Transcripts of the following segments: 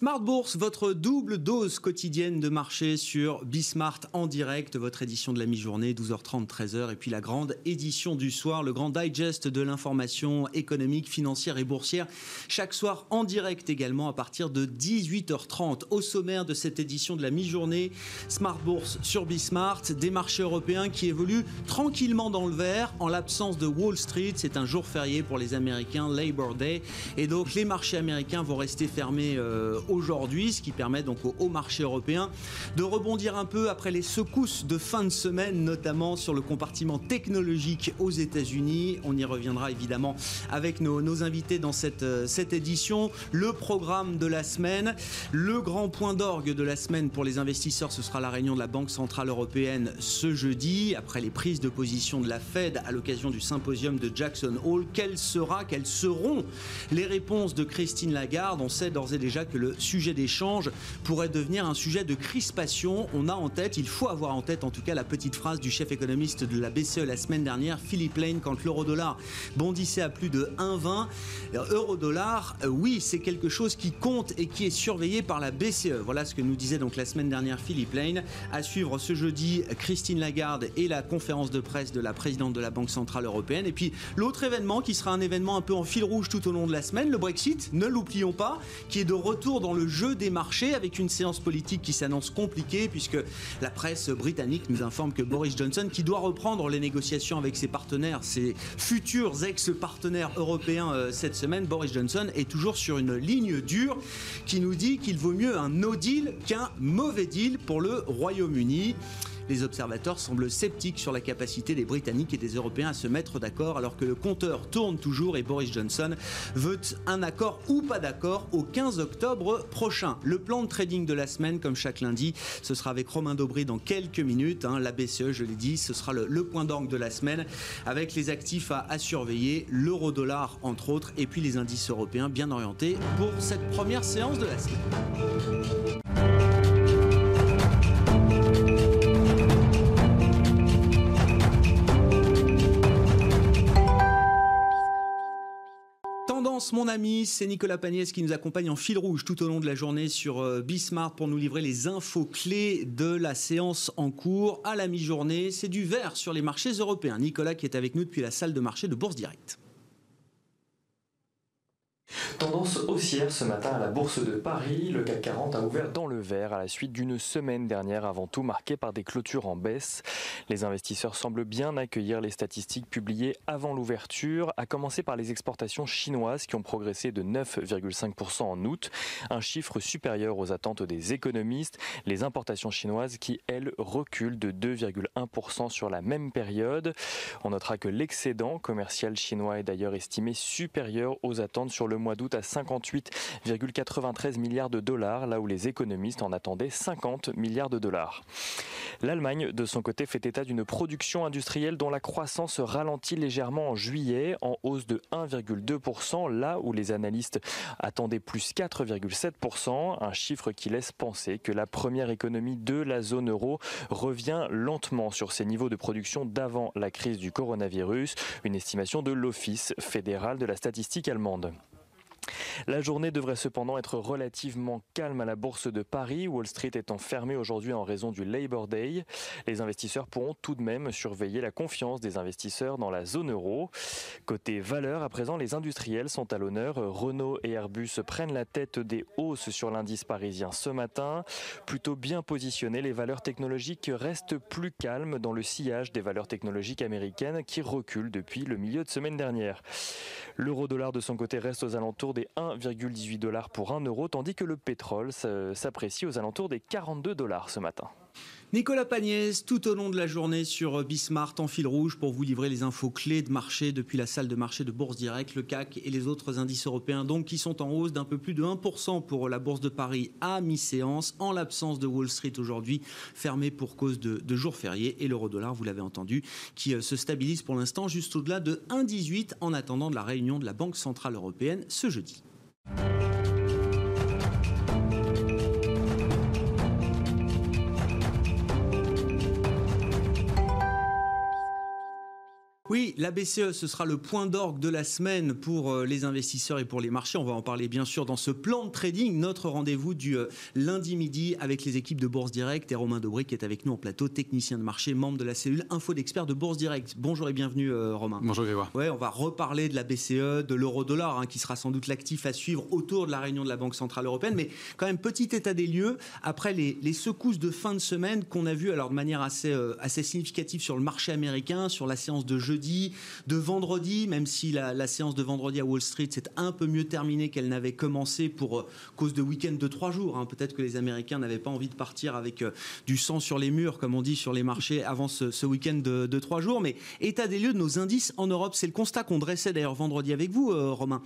Smart Bourse, votre double dose quotidienne de marché sur Bismart en direct, votre édition de la mi-journée, 12h30, 13h, et puis la grande édition du soir, le grand digest de l'information économique, financière et boursière, chaque soir en direct également à partir de 18h30. Au sommaire de cette édition de la mi-journée, Smart Bourse sur Bismart, des marchés européens qui évoluent tranquillement dans le vert en l'absence de Wall Street. C'est un jour férié pour les Américains, Labor Day, et donc les marchés américains vont rester fermés. Euh, aujourd'hui, ce qui permet donc au marché européen de rebondir un peu après les secousses de fin de semaine, notamment sur le compartiment technologique aux États-Unis. On y reviendra évidemment avec nos, invités dans cette, euh, cette édition. Le programme de la semaine, le grand point d'orgue de la semaine pour les investisseurs, ce sera la réunion de la Banque Centrale Européenne ce jeudi, après les prises de position de la Fed à l'occasion du symposium de Jackson Hole. Quelles seront les réponses de Christine Lagarde? On sait d'ores et déjà que le sujet d'échange pourrait devenir un sujet de crispation. On a en tête, il faut avoir en tête en tout cas la petite phrase du chef économiste de la BCE la semaine dernière, Philippe Lane, quand l'euro-dollar bondissait à plus de 1,20. Euro-dollar, euh, oui, c'est quelque chose qui compte et qui est surveillé par la BCE. Voilà ce que nous disait donc la semaine dernière Philippe Lane. À suivre ce jeudi, Christine Lagarde et la conférence de presse de la présidente de la Banque Centrale Européenne. Et puis l'autre événement qui sera un événement un peu en fil rouge tout au long de la semaine, le Brexit, ne l'oublions pas, qui est de retour dans le jeu des marchés avec une séance politique qui s'annonce compliquée puisque la presse britannique nous informe que Boris Johnson, qui doit reprendre les négociations avec ses partenaires, ses futurs ex-partenaires européens euh, cette semaine, Boris Johnson est toujours sur une ligne dure qui nous dit qu'il vaut mieux un no deal qu'un mauvais deal pour le Royaume-Uni. Les observateurs semblent sceptiques sur la capacité des Britanniques et des Européens à se mettre d'accord alors que le compteur tourne toujours et Boris Johnson veut un accord ou pas d'accord au 15 octobre prochain. Le plan de trading de la semaine, comme chaque lundi, ce sera avec Romain Daubry dans quelques minutes. Hein. la BCE, je l'ai dit, ce sera le, point d'angle de la semaine avec les actifs à, à surveiller, l'euro-dollar entre autres, et puis les indices européens bien orientés pour cette première séance de la semaine. Mon ami, c'est Nicolas Pagnès qui nous accompagne en fil rouge tout au long de la journée sur euh, Bismart pour nous livrer les infos clés de la séance en cours à la mi-journée. C'est du vert sur les marchés européens. Nicolas qui est avec nous depuis la salle de marché de Bourse Directe. Tendance haussière ce matin à la Bourse de Paris. Le CAC 40 a ouvert dans le vert à la suite d'une semaine dernière avant tout marquée par des clôtures en baisse. Les investisseurs semblent bien accueillir les statistiques publiées avant l'ouverture, à commencer par les exportations chinoises qui ont progressé de 9,5% en août, un chiffre supérieur aux attentes des économistes. Les importations chinoises qui, elles, reculent de 2,1% sur la même période. On notera que l'excédent commercial chinois est d'ailleurs estimé supérieur aux attentes sur le mois d'août à 58,93 milliards de dollars, là où les économistes en attendaient 50 milliards de dollars. L'Allemagne, de son côté, fait état d'une production industrielle dont la croissance ralentit légèrement en juillet, en hausse de 1,2%, là où les analystes attendaient plus 4,7%, un chiffre qui laisse penser que la première économie de la zone euro revient lentement sur ses niveaux de production d'avant la crise du coronavirus, une estimation de l'Office fédéral de la statistique allemande. La journée devrait cependant être relativement calme à la bourse de Paris, Wall Street étant fermée aujourd'hui en raison du Labor Day. Les investisseurs pourront tout de même surveiller la confiance des investisseurs dans la zone euro. Côté valeur, à présent, les industriels sont à l'honneur. Renault et Airbus prennent la tête des hausses sur l'indice parisien ce matin. Plutôt bien positionnés, les valeurs technologiques restent plus calmes dans le sillage des valeurs technologiques américaines qui reculent depuis le milieu de semaine dernière. L'euro dollar de son côté reste aux alentours des 1,18 dollars pour 1 euro, tandis que le pétrole s'apprécie aux alentours des 42 dollars ce matin. Nicolas Pagnès, tout au long de la journée sur Bismart en fil rouge pour vous livrer les infos clés de marché depuis la salle de marché de Bourse Direct, le CAC et les autres indices européens, donc qui sont en hausse d'un peu plus de 1% pour la Bourse de Paris à mi-séance, en l'absence de Wall Street aujourd'hui, fermée pour cause de, de jours fériés, et l'euro-dollar, vous l'avez entendu, qui euh, se stabilise pour l'instant juste au-delà de 1,18 en attendant de la réunion de la Banque Centrale Européenne ce jeudi. Oui, la BCE, ce sera le point d'orgue de la semaine pour euh, les investisseurs et pour les marchés. On va en parler bien sûr dans ce plan de trading, notre rendez-vous du euh, lundi midi avec les équipes de Bourse Direct et Romain Dobry qui est avec nous en plateau, technicien de marché, membre de la cellule Info d'experts de Bourse Direct. Bonjour et bienvenue euh, Romain. Bonjour Grégoire. Ouais, on va reparler de la BCE, de l'euro-dollar hein, qui sera sans doute l'actif à suivre autour de la réunion de la Banque Centrale Européenne. Mais quand même, petit état des lieux, après les, secousses de fin de semaine qu'on a vues alors de manière assez, assez significative sur le marché américain, sur la séance de jeudi, de vendredi, même si la, séance de vendredi à Wall Street s'est un peu mieux terminée qu'elle n'avait commencé pour euh, cause de week-end de trois jours. Hein. Peut-être que les Américains n'avaient pas envie de partir avec euh, du sang sur les murs, comme on dit sur les marchés, avant ce, week-end de, trois jours. Mais état des lieux de nos indices en Europe, c'est le constat qu'on dressait d'ailleurs vendredi avec vous, euh, Romain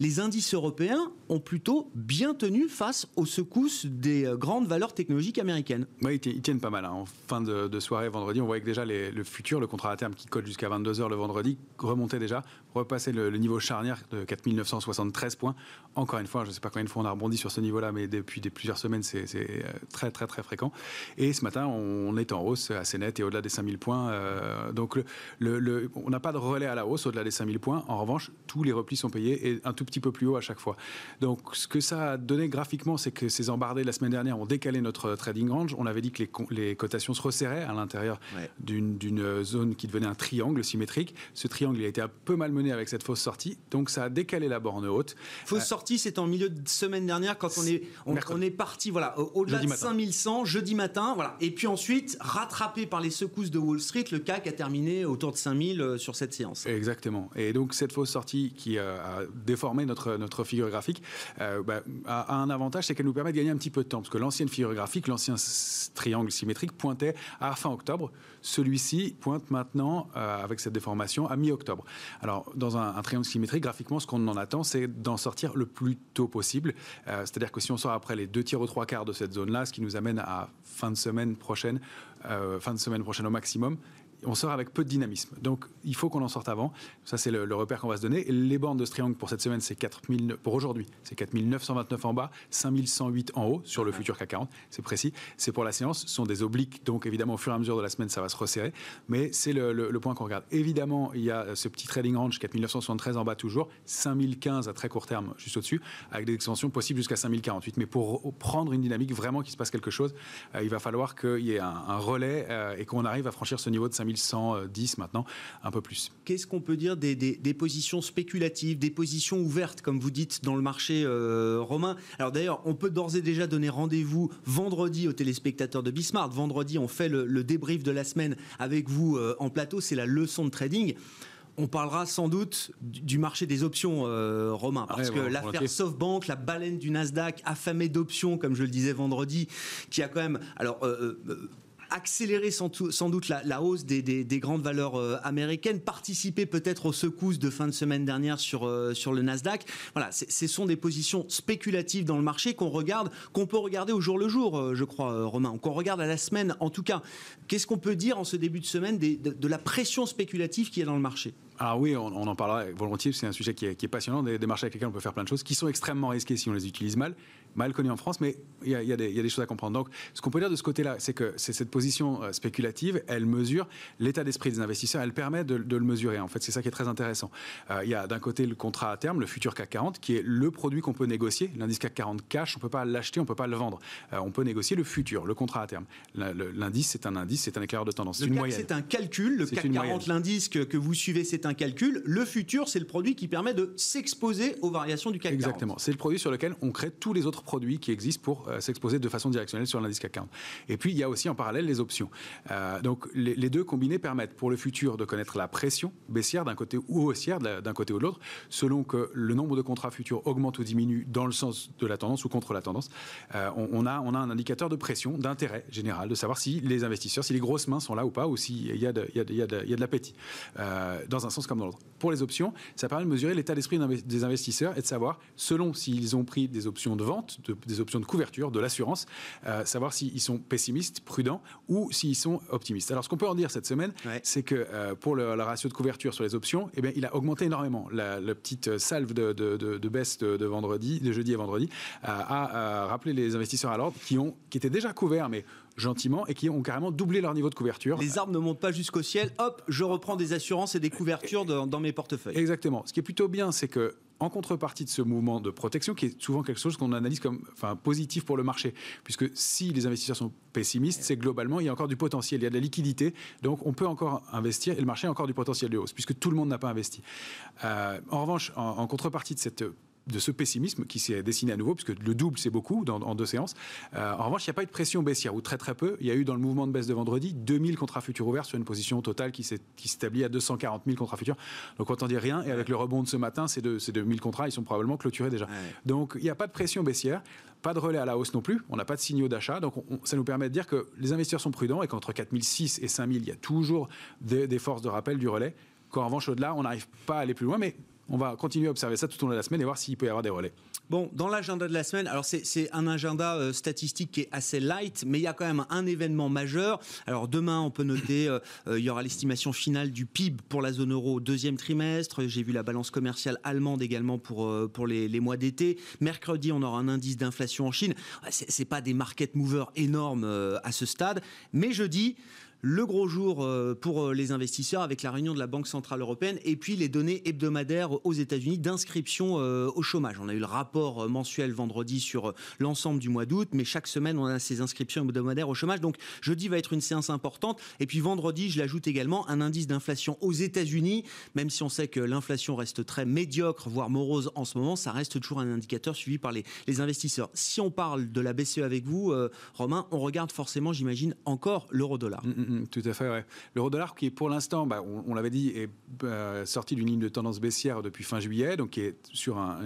les indices européens ont plutôt bien tenu face aux secousses des grandes valeurs technologiques américaines. Oui, ils tiennent pas mal. Hein. En fin de, soirée, vendredi, on voyait que déjà le futur, le contrat à terme qui cote jusqu'à 22h le vendredi, remontait déjà, repassait le, niveau charnière de 4973 points. Encore une fois, je ne sais pas combien de fois on a rebondi sur ce niveau-là, mais depuis plusieurs semaines, c'est euh, très, très, très fréquent. Et ce matin, on est en hausse assez net et au-delà des 5000 points. Euh, donc, le, on n'a pas de relais à la hausse au-delà des 5000 points. En revanche, tous les replis sont payés et un tout petit peu plus haut à chaque fois. Donc, ce que ça a donné graphiquement, c'est que ces embardés de la semaine dernière ont décalé notre trading range. On avait dit que les, les cotations se resserraient à l'intérieur d'une zone qui devenait un triangle symétrique. Ce triangle il a été un peu malmené avec cette fausse sortie, donc ça a décalé la borne haute. Fausse euh, sortie, c'est en milieu de semaine dernière quand on est on, est parti voilà au-delà de 5100 jeudi matin, voilà. Et puis ensuite rattrapé par les secousses de Wall Street, le CAC a terminé autour de 5000 euh, sur cette séance. Exactement. Et donc cette fausse sortie qui a déformé notre, notre figure graphique, euh, bah, a, un avantage, c'est qu'elle nous permet de gagner un petit peu de temps. Parce que l'ancienne figure graphique, l'ancien triangle symétrique pointait à fin octobre. Celui-ci pointe maintenant, euh, avec cette déformation, à mi-octobre. Alors, dans un, triangle symétrique, graphiquement, ce qu'on en attend, c'est d'en sortir le plus tôt possible. Euh, c'est-à-dire que si on sort après les deux tiers aux trois quarts de cette zone-là, ce qui nous amène à fin de semaine prochaine, fin de semaine prochaine au maximum, on sort avec peu de dynamisme. Donc, il faut qu'on en sorte avant. Ça, c'est le, repère qu'on va se donner. les bornes de ce triangle pour cette semaine, c'est 4000, pour aujourd'hui, c'est 4929 en bas, 5108 en haut sur le futur CAC 40. C'est précis. C'est pour la séance. Ce sont des obliques. Donc, évidemment, au fur et à mesure de la semaine, ça va se resserrer. Mais c'est le, point qu'on regarde. Évidemment, il y a ce petit trading range, 4973 en bas toujours, 5015 à très court terme, juste au-dessus, avec des extensions possibles jusqu'à 5048. Mais pour prendre une dynamique, vraiment qu'il se passe quelque chose, euh, il va falloir qu'il y ait un, relais euh, et qu'on arrive à franchir ce niveau de 5000 1110 maintenant, un peu plus. Qu'est-ce qu'on peut dire des, positions spéculatives, des positions ouvertes, comme vous dites, dans le marché euh, romain? Alors d'ailleurs, on peut d'ores et déjà donner rendez-vous vendredi aux téléspectateurs de Bismarck. Vendredi, on fait le, débrief de la semaine avec vous euh, en plateau, c'est la leçon de trading. On parlera sans doute du marché des options, euh, Romain, parce que l'affaire SoftBank, la baleine du Nasdaq, affamée d'options, comme je le disais vendredi, qui a quand même, alors accélérer sans, doute la, hausse des, grandes valeurs euh, américaines, participer peut-être aux secousses de fin de semaine dernière sur, euh, le Nasdaq. Voilà, ce sont des positions spéculatives dans le marché qu'on regarde, qu'on peut regarder au jour le jour, euh, je crois, Romain, qu'on regarde à la semaine. En tout cas, qu'est-ce qu'on peut dire en ce début de semaine de, la pression spéculative qui est dans le marché? Ah oui, on, en parlera volontiers, c'est un sujet qui est, passionnant, des, des, marchés avec lesquels on peut faire plein de choses, qui sont extrêmement risqués si on les utilise mal, mal connu en France, mais il y, a, des choses à comprendre. Donc, ce qu'on peut dire de ce côté-là, c'est que c'est cette position euh, spéculative, elle mesure l'état d'esprit des investisseurs, elle permet de, le mesurer. En fait, c'est ça qui est très intéressant. Euh, il y a d'un côté le contrat à terme, le futur CAC 40, qui est le produit qu'on peut négocier. L'indice CAC 40 cash, on ne peut pas l'acheter, on ne peut pas le vendre. Euh, on peut négocier le futur, le contrat à terme. L'indice, c'est un indice, c'est un éclaireur de tendance. Le une CAC, c'est un calcul. Le CAC 40, l'indice que, que, vous suivez, c'est un calcul. Le futur, c'est le produit qui permet de s'exposer aux variations du CAC 40. Exactement. C'est le produit sur lequel on crée tous les autres produits qui existent pour euh, s'exposer de façon directionnelle sur l'indice CAC 40. Et puis, il y a aussi en parallèle les options. Euh, donc, les, deux combinés permettent pour le futur de connaître la pression baissière d'un côté ou haussière d'un côté ou de l'autre, selon que le nombre de contrats futurs augmente ou diminue dans le sens de la tendance ou contre la tendance. Euh, on, a, on a un indicateur de pression, d'intérêt général, de savoir si les investisseurs, si les grosses mains sont là ou pas, ou s'il y a de, a de, de l'appétit, dans un sens comme dans l'autre. Pour les options, ça permet de mesurer l'état d'esprit des investisseurs et de savoir, selon s'ils ont pris des options de vente, des options de couverture, de l'assurance, euh, savoir s'ils sont pessimistes, prudents ou s'ils sont optimistes. Alors, ce qu'on peut en dire cette semaine, c'est que euh, pour le, ratio de couverture sur les options, eh bien, il a augmenté énormément. La, petite salve de, de, baisse de, vendredi, de jeudi et vendredi, a rappelé les investisseurs à l'ordre qui, ont, qui étaient déjà couverts, mais gentiment et qui ont carrément doublé leur niveau de couverture. Les arbres ne montent pas jusqu'au ciel, hop, je reprends des assurances et des couvertures dans mes portefeuilles. Exactement. Ce qui est plutôt bien, c'est que en contrepartie de ce mouvement de protection, qui est souvent quelque chose qu'on analyse comme enfin, positif pour le marché, puisque si les investisseurs sont pessimistes, c'est globalement, il y a encore du potentiel, il y a de la liquidité, donc on peut encore investir, et le marché a encore du potentiel de hausse, puisque tout le monde n'a pas investi. Euh, en revanche, en contrepartie de cette de ce pessimisme qui s'est dessiné à nouveau, puisque le double, c'est beaucoup dans, en deux séances. Euh, en revanche, il n'y a pas eu de pression baissière, ou très très peu. Il y a eu dans le mouvement de baisse de vendredi 2000 contrats futurs ouverts sur une position totale qui s'établit à 240 000 contrats futurs. Donc on dit rien, et avec le rebond de ce matin, ces, deux, ces 2000 contrats, ils sont probablement clôturés déjà. Donc il n'y a pas de pression baissière. Pas de relais à la hausse non plus, on n'a pas de signaux d'achat, donc ça nous permet de dire que les investisseurs sont prudents et qu'entre 4006 et 5000, il y a toujours des, des forces de rappel du relais. Qu'en revanche, au-delà, on n'arrive pas à aller plus loin, mais on va continuer à observer ça tout au long de la semaine et voir s'il peut y avoir des relais. Bon, dans l'agenda de la semaine, alors c'est un agenda euh, statistique qui est assez light, mais il y a quand même un événement majeur. Alors demain, on peut noter, euh, euh, il y aura l'estimation finale du PIB pour la zone euro au deuxième trimestre. J'ai vu la balance commerciale allemande également pour, pour les, les mois d'été. Mercredi, on aura un indice d'inflation en Chine. C'est pas des market movers énormes à ce stade, mais jeudi, le gros jour euh, pour euh, les investisseurs avec la réunion de la Banque Centrale Européenne et puis les données hebdomadaires aux États-Unis d'inscription euh, au chômage. On a eu le rapport mensuel vendredi sur l'ensemble du mois d'août, mais chaque semaine, on a ces inscriptions hebdomadaires au chômage. Donc jeudi va être une séance importante. Et puis vendredi, je l'ajoute également, un indice d'inflation aux États-Unis. Même si on sait que l'inflation reste très médiocre, voire morose en ce moment, ça reste toujours un indicateur suivi par les, investisseurs. Si on parle de la BCE avec vous, Romain, on regarde forcément, j'imagine, encore l'euro-dollar. Mm, mm. Mm, tout à fait. L'euro-dollar qui est pour l'instant, bah, on, l'avait dit, est euh, sorti d'une ligne de tendance baissière depuis fin juillet, donc qui est sur un,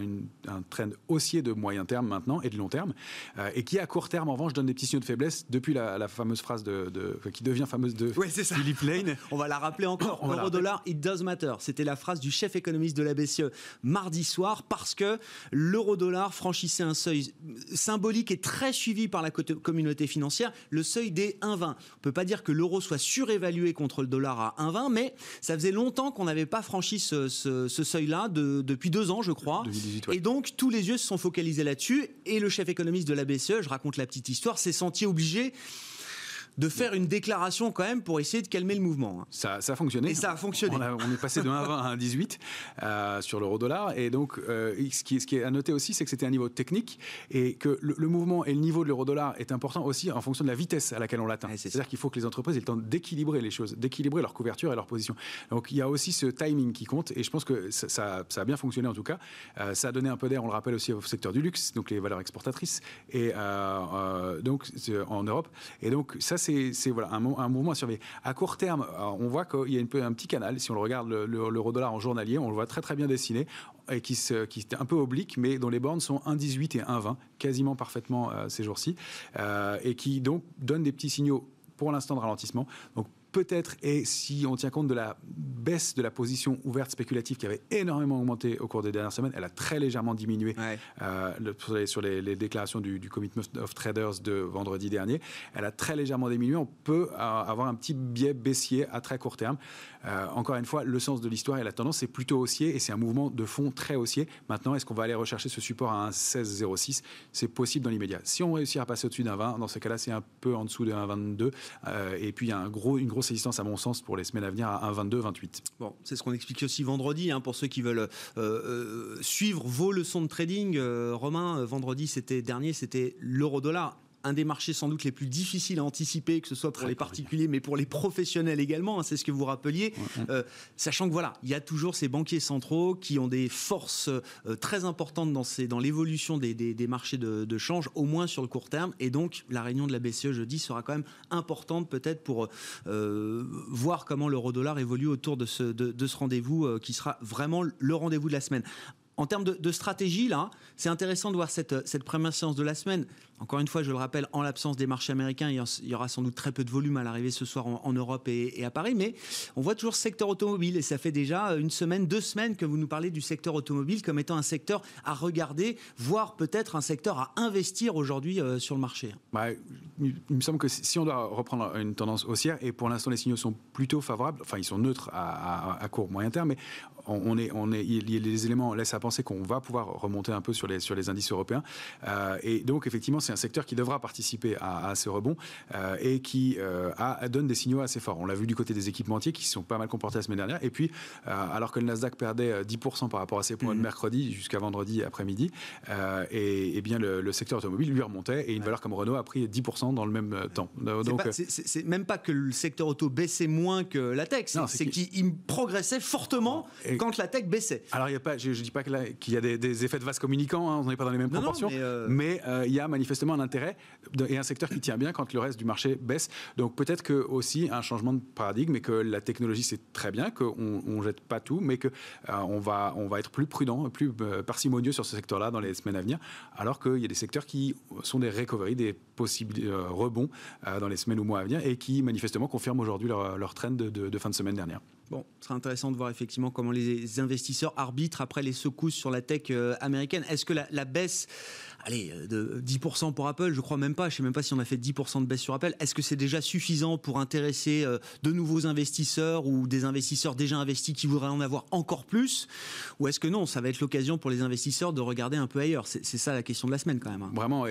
trend haussier de moyen terme maintenant et de long terme, euh, et qui à court terme en revanche donne des petits signaux de faiblesse depuis la, fameuse phrase de, qui devient fameuse de Philippe Lane. on va la rappeler encore. L'euro-dollar, it does matter. C'était la phrase du chef économiste de la BCE mardi soir parce que l'euro-dollar franchissait un seuil symbolique et très suivi par la communauté financière, le seuil des 1,20. On peut pas dire que l'euro soit surévalué contre le dollar à 1,20, mais ça faisait longtemps qu'on n'avait pas franchi ce, seuil-là, depuis deux ans, je crois. Et donc, tous les yeux se sont focalisés là-dessus. Et le chef économiste de la BCE, je raconte la petite histoire, s'est senti obligé de faire une déclaration quand même pour essayer de calmer le mouvement. Hein. Ça, ça a fonctionné. Et ça a fonctionné. On, est passé de 1,20 à 1,18 euh, sur l'euro-dollar. Et donc, euh, ce, qui, ce, qui, est à noter aussi, c'est que c'était un niveau technique et que le, mouvement et le niveau de l'euro-dollar est important aussi en fonction de la vitesse à laquelle on l'atteint. C'est-à-dire qu'il faut que les entreprises aient le temps d'équilibrer les choses, d'équilibrer leur couverture et leur position. Donc, il y a aussi ce timing qui compte et je pense que ça, ça, a bien fonctionné en tout cas. Euh, ça a donné un peu d'air, on le rappelle aussi au secteur du luxe, donc les valeurs exportatrices, et donc en Europe. Et donc, ça, c'est voilà, un, mouvement à surveiller. À court terme, on voit qu'il y a un petit canal. Si on regarde, l'euro-dollar en journalier, on le voit très très bien dessiné et qui, se, est un peu oblique, mais dont les bornes sont 1,18 et 1,20, quasiment parfaitement euh, ces jours-ci, euh, et qui donc donnent des petits signaux pour l'instant de ralentissement. Donc peut-être, et si on tient compte de la baisse de la position ouverte spéculative qui avait énormément augmenté au cours des dernières semaines, elle a très légèrement diminué euh, sur, les, déclarations du, du, Commitment of Traders de vendredi dernier. Elle a très légèrement diminué. On peut euh, avoir un petit biais baissier à très court terme. Euh, encore une fois, le sens de l'histoire et la tendance, c'est plutôt haussier et c'est un mouvement de fond très haussier. Maintenant, est-ce qu'on va aller rechercher ce support à un 16,06 C'est possible dans l'immédiat. Si on réussit à passer au-dessus d'un 20, dans ce cas-là, c'est un peu en dessous d'un 22. et puis, il y a un gros, une grosse à mon sens, pour les semaines à venir à 1,22, 28. Bon, c'est ce qu'on explique aussi vendredi, hein, pour ceux qui veulent euh, euh, suivre vos leçons de trading. Euh, Romain, vendredi c'était dernier, c'était l'euro-dollar un des marchés sans doute les plus difficiles à anticiper, que ce soit pour les particuliers, mais pour les professionnels également. Hein, c'est ce que vous rappeliez. Euh, sachant que voilà, il y a toujours ces banquiers centraux qui ont des forces euh, très importantes dans, dans l'évolution des, marchés de, change, au moins sur le court terme. Et donc, la réunion de la BCE jeudi sera quand même importante peut-être pour euh, voir comment l'euro-dollar évolue autour de ce, de ce rendez-vous qui sera vraiment le rendez-vous de la semaine en termes de, stratégie, là, c'est intéressant de voir cette, cette, première séance de la semaine. Encore une fois, je le rappelle, en l'absence des marchés américains, il y aura sans doute très peu de volume à l'arrivée ce soir en, Europe et, à Paris, mais on voit toujours secteur automobile et ça fait déjà une semaine, deux semaines que vous nous parlez du secteur automobile comme étant un secteur à regarder, voire peut-être un secteur à investir aujourd'hui euh, sur le marché. Bah, il me semble que si on doit reprendre une tendance haussière, et pour l'instant les signaux sont plutôt favorables, enfin ils sont neutres à, à court, moyen terme, mais on, est, on est, les éléments laissent à penser qu'on va pouvoir remonter un peu sur les, sur les indices européens. et donc, effectivement, c'est un secteur qui devra participer à, à ce rebond et qui a, donne des signaux assez forts. On l'a vu du côté des équipementiers qui se sont pas mal comportés la semaine dernière. Et puis, alors que le Nasdaq perdait 10% par rapport à ses points de mhm. mercredi jusqu'à vendredi après-midi, et, bien le, secteur automobile lui remontait et une valeur comme Renault a pris 10% dans le même temps. Donc, c'est même pas que le secteur auto baissait moins que la tech, c'est qu'il progressait fortement quand la tech baissait. Alors, y a pas, je ne dis pas qu'il y a des, effets de vase communicants, hein, on n'est pas dans les mêmes proportions, mais, euh, euh, il y a manifestement un intérêt et un secteur qui tient bien quand le reste du marché baisse. Donc peut-être que aussi un changement de paradigme et que la technologie c'est très bien, qu'on ne jette pas tout, mais qu'on euh, va, on va être plus prudent, plus parcimonieux sur ce secteur-là dans les semaines à venir, alors qu'il y a des secteurs qui sont des recovery, des possibles rebonds dans les semaines ou mois à venir et qui manifestement confirment aujourd'hui leur, leur trend de fin de semaine dernière. Bon, ce sera intéressant de voir effectivement comment les investisseurs arbitrent après les secousses sur la tech euh, américaine. Est-ce que la, baisse, allez, euh, de 10% pour Apple, je crois même pas, je sais même pas si on a fait 10% de baisse sur Apple, est-ce que c'est déjà suffisant pour intéresser euh, de nouveaux investisseurs ou des investisseurs déjà investis qui voudraient en avoir encore plus? Ou est-ce que non, ça va être l'occasion pour les investisseurs de regarder un peu ailleurs? C'est ça la question de la semaine quand même. Hein. Vraiment,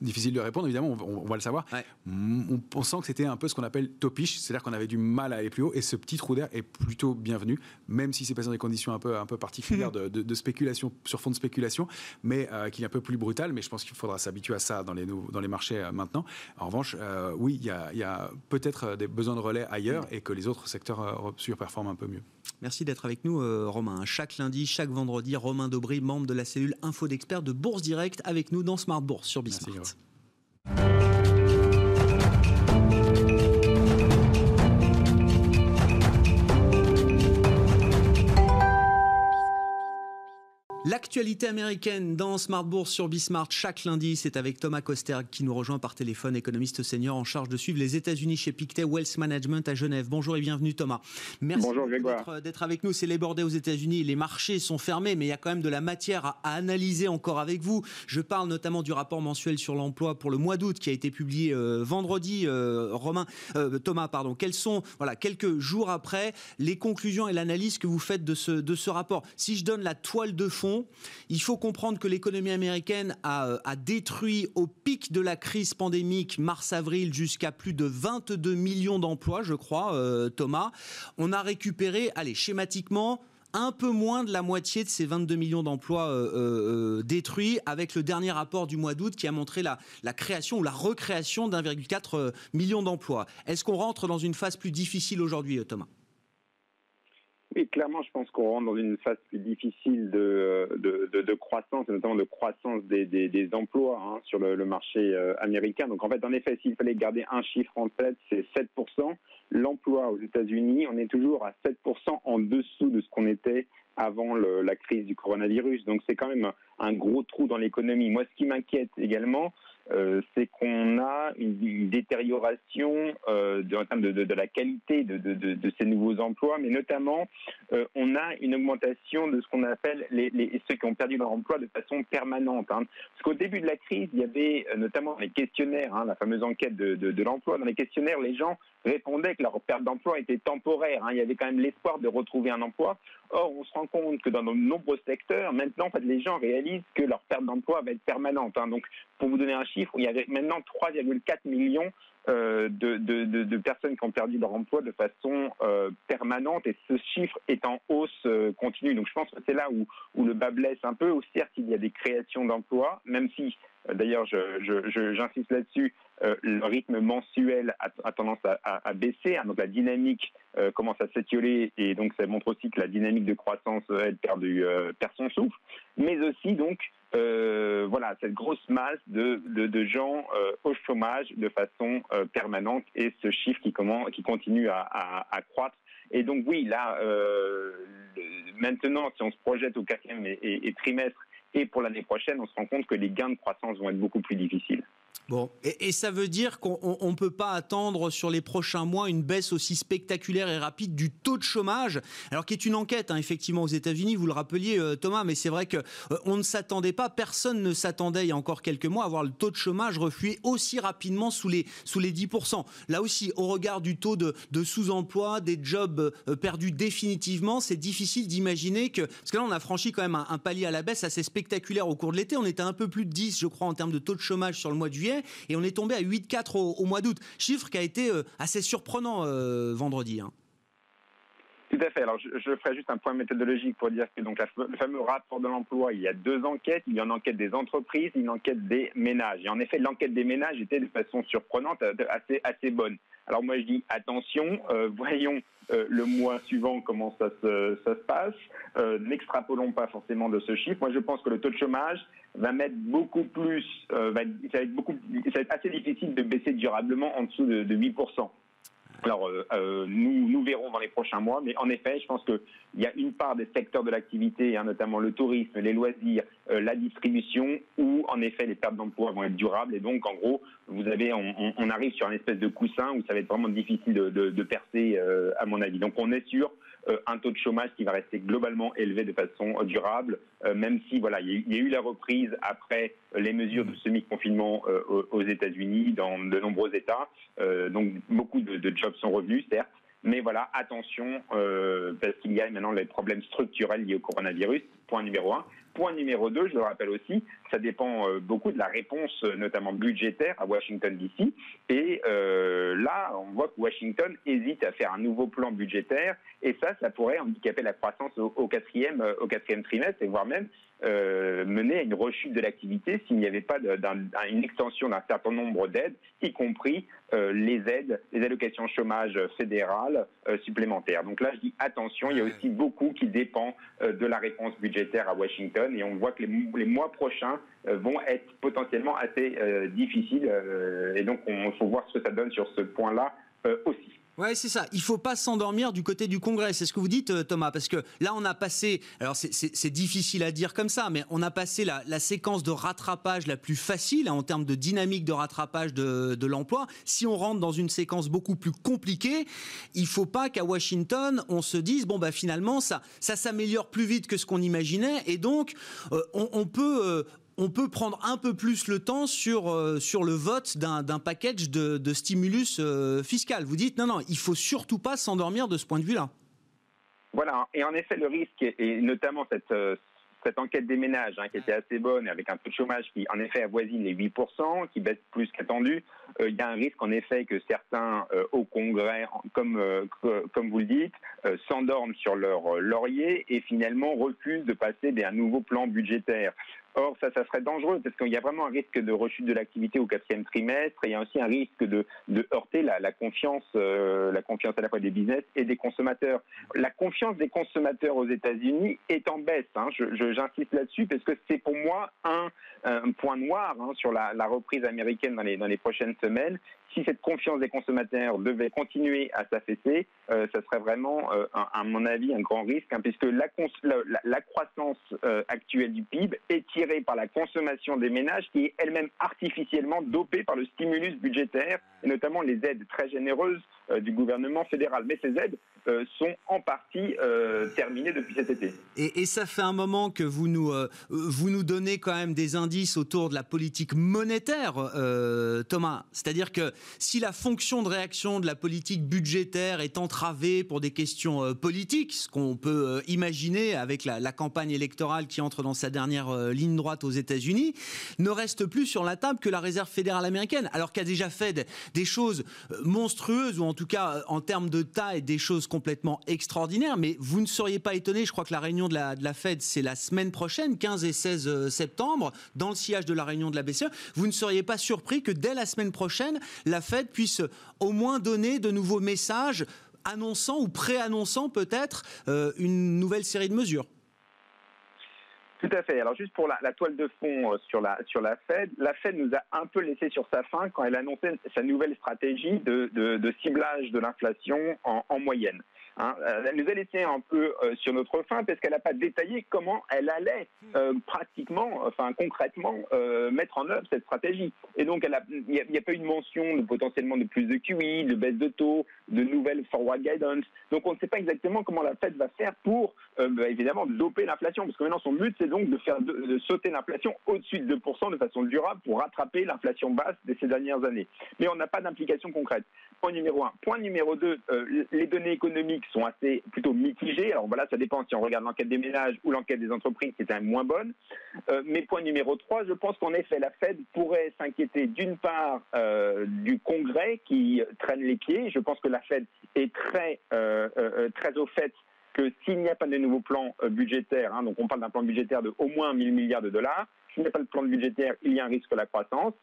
difficile de répondre, évidemment, on, va le savoir. On, sent que c'était un peu ce qu'on appelle topiche, c'est-à-dire qu'on avait du mal à aller plus haut, et ce petit trou d'air est plutôt bienvenu, même si c'est pas dans des conditions un peu, un peu particulières de, spéculation, sur fond de spéculation, mais euh, qui est un peu plus brutal, mais je pense qu'il faudra s'habituer à ça dans les, dans les marchés euh, maintenant. En revanche, euh, oui, il y a, peut-être des besoins de relais ailleurs, et que les autres secteurs surperforment un peu mieux. Merci d'être avec nous, Romain. Chaque lundi, chaque vendredi, Romain Daubry, membre de la cellule Info d'experts de Bourse Direct, avec nous dans Smart Bourse sur Bismart. L'actualité américaine dans Smart Bourse sur Bismart chaque lundi, c'est avec Thomas Koster qui nous rejoint par téléphone, économiste senior en charge de suivre les États-Unis chez Pictet Wealth Management à Genève. Bonjour et bienvenue Thomas. Merci d'être avec nous. C'est les bordées aux États-Unis, les marchés sont fermés, mais il y a quand même de la matière à, analyser encore avec vous. Je parle notamment du rapport mensuel sur l'emploi pour le mois d'août qui a été publié euh, vendredi. Euh, Romain, euh, Thomas, pardon. Quels sont, voilà, quelques jours après, les conclusions et l'analyse que vous faites de ce, de ce rapport? Si je donne la toile de fond il faut comprendre que l'économie américaine a, a, détruit au pic de la crise pandémique mars-avril jusqu'à plus de 22 millions d'emplois, je crois, euh, Thomas. On a récupéré, allez, schématiquement, un peu moins de la moitié de ces 22 millions d'emplois euh, euh, détruits avec le dernier rapport du mois d'août qui a montré la, la, création ou la recréation d'1,4 million d'emplois. Est-ce qu'on rentre dans une phase plus difficile aujourd'hui, Thomas? Oui, clairement, je pense qu'on rentre dans une phase plus difficile de, de, de, croissance, notamment de croissance des, des, emplois hein, sur le, marché euh, américain. Donc en fait, en effet, s'il fallait garder un chiffre en tête, c'est 7%. L'emploi aux États-Unis, on est toujours à 7% en dessous de ce qu'on était avant la crise du coronavirus. Donc c'est quand même un gros trou dans l'économie. Moi, ce qui m'inquiète également, euh, c'est qu'on a une, détérioration euh, de, en termes de, de, la qualité de, de, ces nouveaux emplois, mais notamment euh, on a une augmentation de ce qu'on appelle les, ceux qui ont perdu leur emploi de façon permanente. Hein. Parce qu'au début de la crise, il y avait notamment les questionnaires, hein, la fameuse enquête de, l'emploi. Dans les questionnaires, les gens répondaient que leur perte d'emploi était temporaire. Hein. Il y avait quand même l'espoir de retrouver un emploi. Or, on se rend compte que dans de nombreux secteurs, maintenant, en fait, les gens réalisent que leur perte d'emploi va être permanente. Hein. Donc, pour vous donner un chiffre, il y avait maintenant 3,4 millions euh, de, personnes qui ont perdu leur emploi de façon euh, permanente et ce chiffre est en hausse euh, continue. Donc je pense que c'est là où, où le bas blesse un peu. Certes, il y a des créations d'emplois, même si, d'ailleurs, j'insiste là-dessus, le rythme mensuel a, tendance à, baisser. Hein, donc la dynamique commence à s'étioler et donc ça montre aussi que la dynamique de croissance elle perd, du, perd son souffle. Mais aussi donc euh, voilà, cette grosse masse de, de, gens euh, au chômage de façon euh, permanente et ce chiffre qui, comment, qui continue à, croître. Et donc oui, là, maintenant, si on se projette au quatrième trimestre et pour l'année prochaine, on se rend compte que les gains de croissance vont être beaucoup plus difficiles. Bon, et, ça veut dire qu'on ne peut pas attendre sur les prochains mois une baisse aussi spectaculaire et rapide du taux de chômage, alors qui est une enquête hein, effectivement aux États-Unis, vous le rappeliez euh, Thomas, mais c'est vrai que euh, on ne s'attendait pas, personne ne s'attendait il y a encore quelques mois à voir le taux de chômage refluer aussi rapidement sous les sous les 10%. Là aussi, au regard du taux de, sous-emploi, des jobs euh, perdus définitivement, c'est difficile d'imaginer que parce que là on a franchi quand même un, un palier à la baisse assez spectaculaire au cours de l'été, on était un peu plus de 10 je crois en termes de taux de chômage sur le mois de juillet et on est tombé à 8,4 au, au mois d'août. Chiffre qui a été euh, assez surprenant euh, vendredi. Hein. Tout à fait. Alors, je, ferai juste un point méthodologique pour dire que donc le fameux rapport de l'emploi, il y a deux enquêtes. Il y a une enquête des entreprises, une enquête des ménages. Et en effet, l'enquête des ménages était de façon surprenante, euh, assez assez bonne. Alors moi, je dis attention, voyons le mois suivant comment ça se, passe. N'extrapolons pas forcément de ce chiffre. Moi, je pense que le taux de chômage va mettre beaucoup plus, euh, va, ça, va être beaucoup, ça va être assez difficile de baisser durablement en dessous de, de 8%. Alors, euh, euh, nous, nous verrons dans les prochains mois, mais en effet, je pense qu'il y a une part des secteurs de l'activité, hein, notamment le tourisme, les loisirs, euh, la distribution, où en effet les pertes d'emploi vont être durables. Et donc, en gros, vous avez, on, on, arrive sur un espèce de coussin où ça va être vraiment difficile de, de, de percer, à mon avis. Donc, on est sur un taux de chômage qui va rester globalement élevé de façon durable, même si voilà, il y, a eu la reprise après les mesures de semi-confinement aux États-Unis dans de nombreux États. donc, beaucoup de, de jobs sont revenus, certes, mais voilà, attention, euh, parce qu'il y a maintenant les problèmes structurels liés au coronavirus, point numéro un. Point numéro deux, je le rappelle aussi, ça dépend euh, beaucoup de la réponse, euh, notamment budgétaire, à Washington DC. Et là, on voit que Washington hésite à faire un nouveau plan budgétaire, et ça, ça pourrait handicaper la croissance au, quatrième, au quatrième trimestre, voire même mener à une rechute de l'activité s'il n'y avait pas une extension d'un certain nombre d'aides, y compris les aides, les allocations chômage fédérales supplémentaires. Donc là, je dis attention, il y a aussi beaucoup qui dépend de la réponse budgétaire à Washington et on voit que les, mois prochains euh, vont être potentiellement assez euh, difficiles euh, et donc on faut voir ce que ça donne sur ce point-là aussi. Ouais, c'est ça. Il faut pas s'endormir du côté du Congrès. C'est ce que vous dites, euh, Thomas, parce que là, on a passé. Alors, c'est difficile à dire comme ça, mais on a passé la, séquence de rattrapage la plus facile hein, en termes de dynamique de rattrapage de, l'emploi. Si on rentre dans une séquence beaucoup plus compliquée, il faut pas qu'à Washington, on se dise bon bah finalement ça, ça s'améliore plus vite que ce qu'on imaginait, et donc euh, on, on, peut euh, on peut prendre un peu plus le temps sur, euh, sur le vote d'un package de, stimulus euh, fiscal. Vous dites non, non, il faut surtout pas s'endormir de ce point de vue-là. Voilà, et en effet, le risque, et notamment cette, euh, cette enquête des ménages, hein, qui était assez bonne, avec un taux de chômage qui, en effet, avoisine les 8%, qui baisse plus qu'attendu, il y a un risque, en effet, que certains au Congrès, comme, comme vous le dites, s'endorment sur leur laurier et finalement refusent de passer un nouveau plan budgétaire. Or, ça, ça serait dangereux parce qu'il y a vraiment un risque de rechute de l'activité au quatrième trimestre et il y a aussi un risque de, heurter la, confiance, euh, la confiance à la fois des business et des consommateurs. La confiance des consommateurs aux États-Unis est en baisse. Hein. J'insiste là-dessus parce que c'est pour moi un, un point noir hein, sur la, la, reprise américaine dans les, dans les prochaines semaines si cette confiance des consommateurs devait continuer à s'affaisser, euh, ça serait vraiment, euh, à mon avis, un grand risque, hein, puisque la, croissance euh, actuelle du PIB est tirée par la consommation des ménages, qui est elle-même artificiellement dopée par le stimulus budgétaire, et notamment les aides très généreuses du gouvernement fédéral. Mais ces aides sont en partie terminées depuis cet été. Et, et, ça fait un moment que vous nous, vous nous donnez quand même des indices autour de la politique monétaire, Thomas. C'est-à-dire que si la fonction de réaction de la politique budgétaire est entravée pour des questions euh, politiques, ce qu'on peut euh, imaginer avec la, campagne électorale qui entre dans sa dernière euh, ligne droite aux États-Unis, ne reste plus sur la table que la Réserve fédérale américaine, alors qu'elle a déjà fait des choses monstrueuses, ou en tout cas en termes de taille, des choses complètement extraordinaires. Mais vous ne seriez pas étonné, je crois que la réunion de la, de la Fed, c'est la semaine prochaine, 15 et 16 septembre, dans le sillage de la réunion de la BCE. Vous ne seriez pas surpris que dès la semaine prochaine, la Fed puisse au moins donner de nouveaux messages annonçant ou préannonçant peut-être euh, une nouvelle série de mesures. Tout à fait. Alors juste pour la, toile de fond euh, sur la sur la Fed, la Fed nous a un peu laissé sur sa faim quand elle annonçait sa nouvelle stratégie de, ciblage de l'inflation en, moyenne. Elle nous a laissé un peu sur notre faim parce qu'elle n'a pas détaillé comment elle allait pratiquement, enfin concrètement, mettre en œuvre cette stratégie. Et donc, il n'y a, pas eu de mention de potentiellement de plus de QE, de baisse de taux, de nouvelles forward guidance. Donc, on ne sait pas exactement comment la Fed va faire pour, bah, évidemment, doper l'inflation. Parce que maintenant, son but, c'est donc de faire de, sauter l'inflation au-dessus de 2% de façon durable pour rattraper l'inflation basse de ces dernières années. Mais on n'a pas d'implication concrète. Point numéro un. Point numéro deux, euh, les données économiques sont assez plutôt mitigées. Alors voilà, ça dépend si on regarde l'enquête des ménages ou l'enquête des entreprises, qui est même moins bonne. Euh, mais point numéro trois, je pense qu'en effet, la Fed pourrait s'inquiéter d'une part euh, du Congrès qui traîne les pieds. Je pense que la Fed est très, très au fait que s'il n'y a pas de nouveaux plans budgétaires, hein, donc on parle d'un plan budgétaire de au moins 1000 milliards de dollars, s'il n'y a pas de plan budgétaire, il y a un risque de la croissance.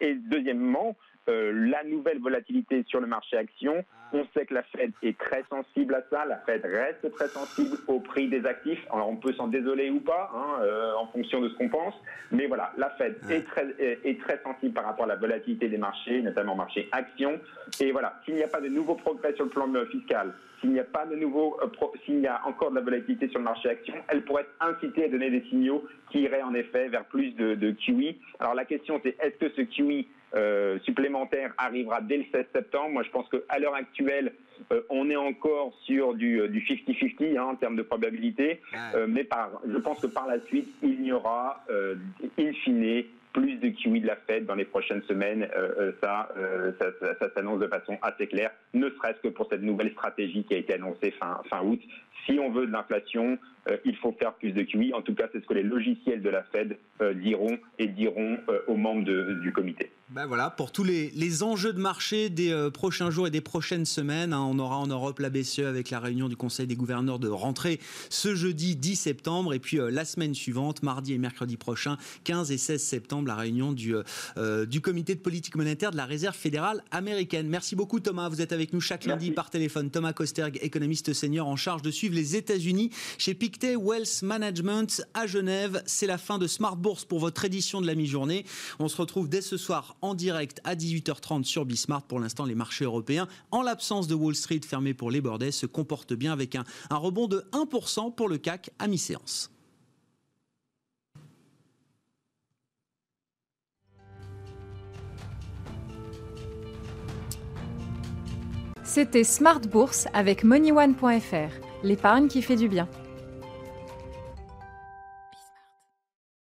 et deuxièmement, euh, la nouvelle volatilité sur le marché action. Ah. On sait que la Fed est très sensible à ça. La Fed reste très sensible au prix des actifs. Alors on peut s'en désoler ou pas, hein, euh, en fonction de ce qu'on pense. Mais voilà, la Fed est, très, est, très sensible par rapport à la volatilité des marchés, notamment marché action. Et voilà, s'il n'y a pas de nouveaux progrès sur le plan fiscal, s'il n'y a pas de nouveau, euh, s'il y a encore de la volatilité sur le marché action, elle pourrait être incitée à donner des signaux qui iraient en effet vers plus de, de QE. Alors la question c'est est-ce que ce QE euh, supplémentaire arrivera dès le 16 septembre. Moi, je pense qu'à l'heure actuelle, euh, on est encore sur du 50-50 hein, en termes de probabilité, mais par, je pense que par la suite, il y aura, in fine, plus de kiwi de la Fed dans les prochaines semaines. Euh, euh, ça, euh, ça, ça, s'annonce de façon assez claire, ne serait-ce que pour cette nouvelle stratégie qui a été annoncée fin, fin août. Si on veut de l'inflation, il faut faire plus de QI. En tout cas, c'est ce que les logiciels de la Fed diront et diront aux membres du comité. Ben voilà, pour tous les, les enjeux de marché des euh, prochains jours et des prochaines semaines, hein, on aura en Europe la BCE avec la réunion du Conseil des gouverneurs de rentrée ce jeudi 10 septembre et puis euh, la semaine suivante, mardi et mercredi prochain, 15 et 16 septembre, la réunion du, euh, du comité de politique monétaire de la Réserve fédérale américaine. Merci beaucoup Thomas, vous êtes avec nous chaque lundi par téléphone. Thomas Kosterg, économiste senior en charge de suivre les États-Unis chez Pictet Wealth Management à Genève. C'est la fin de Smart Bourse pour votre édition de la mi-journée. On se retrouve dès ce soir en direct à 18h30 sur Bismart. Pour l'instant, les marchés européens, en l'absence de Wall Street fermé pour les bordets, se comportent bien avec un, un rebond de 1% pour le CAC à mi-séance. C'était Smart Bourse avec MoneyOne.fr, l'épargne qui fait du bien.